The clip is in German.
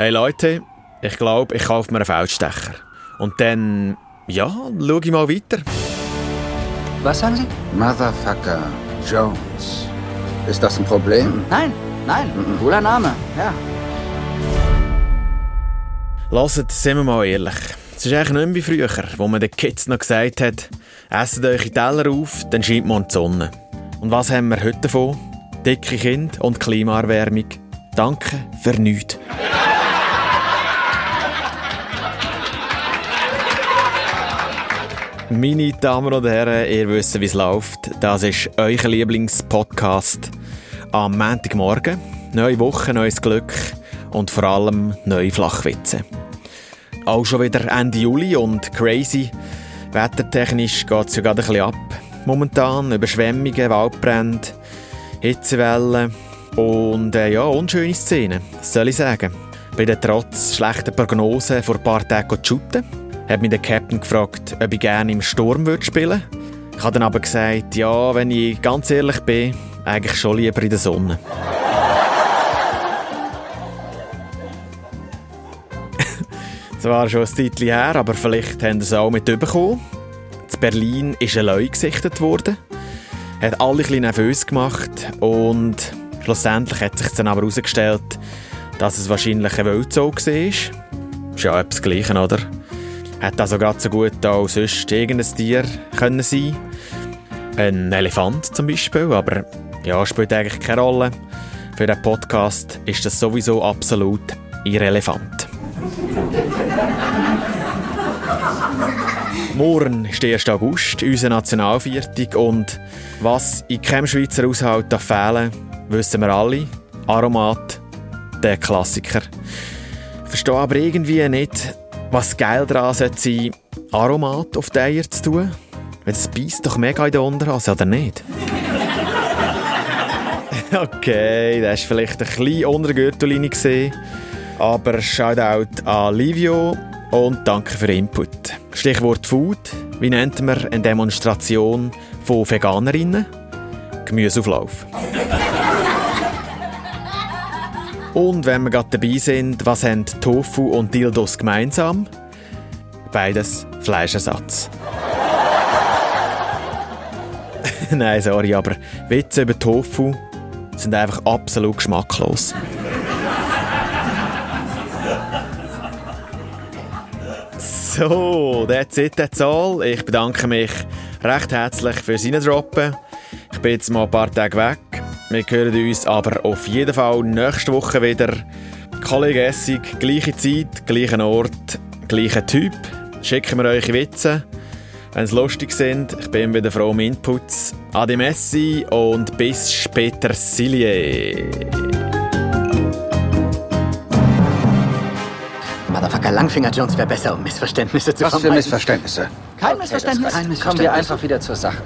Hey Leute, ich glaube, ich kaufe mir einen Feldstecher. Und dann, ja, schaue ich mal weiter. Was sagen Sie? Motherfucker Jones. Ist das ein Problem? Nein, nein, cooler Name, ja. Lasst, sind wir mal ehrlich. Es ist eigentlich nicht mehr wie früher, wo man den Kids noch gesagt hat, esset euch die Teller auf, dann scheint man die Sonne. Und was haben wir heute davon? Dicke Kinder und Klimaerwärmung. Danke für nichts. Meine Damen und Herren, ihr wisst, wie es läuft. Das ist euer Lieblingspodcast am Montagmorgen. Neue Woche, neues Glück und vor allem neue Flachwitze. Auch schon wieder Ende Juli und crazy. Wettertechnisch geht es ja gerade ein bisschen ab. Momentan Überschwemmungen, Waldbrände, Hitzewellen und äh, ja, unschöne Szenen, das soll ich sagen. Bei der trotz schlechter Prognosen vor ein paar Tagen shooten. Hat mich der Captain gefragt, ob ich gerne im Sturm würde spielen Ich habe dann aber gesagt, ja, wenn ich ganz ehrlich bin, eigentlich schon lieber in der Sonne. Zwar schon ein Zeitchen her, aber vielleicht haben sie es auch mitbekommen. In Berlin ist ein Leu gesichtet worden. Hat alle ein nervös gemacht und schlussendlich hat sich dann aber herausgestellt, dass es wahrscheinlich ein Wildzug war. Ist ja etwas Gleiches, oder? Hätte also gerade so gut auch sonst irgendein Tier können sein Ein Elefant zum Beispiel, aber ja, spielt eigentlich keine Rolle. Für den Podcast ist das sowieso absolut irrelevant. Morgen ist der 1. August, unsere Nationalviertig und was in keinem Schweizer Haushalt fehlen wissen wir alle. Aromat, der Klassiker. Ich verstehe aber irgendwie nicht, was geil daran sollte sein, Aromat auf die Eier zu tun. Es beißt doch mega in der Unterhose, oder nicht? okay, das war vielleicht ein bisschen unter der Gürtellinie. Aber Shoutout an Livio und danke für den Input. Stichwort Food. Wie nennt man eine Demonstration von Veganerinnen? Gemüseauflauf. Und wenn wir gerade dabei sind, was haben Tofu und Dildos gemeinsam? Beides Fleischersatz. Nein, sorry, aber Witze über Tofu sind einfach absolut geschmacklos. So, that's it, that's all. Ich bedanke mich recht herzlich fürs Reindroppen. Ich bin jetzt mal ein paar Tage weg. Wir hören uns aber auf jeden Fall nächste Woche wieder. Kollege Essig, gleiche Zeit, gleicher Ort, gleicher Typ. Schicken wir euch Witze, wenn sie lustig sind. Ich bin wieder froh um Inputs. Adi Messi und bis später, Silje. Motherfucker Langfinger Jones wäre besser, um Missverständnisse zu Was für vermeiden. Missverständnisse? Kein Okay, Missverständnis. Kein Kommen wir Missverständnis. einfach wieder zur Sache.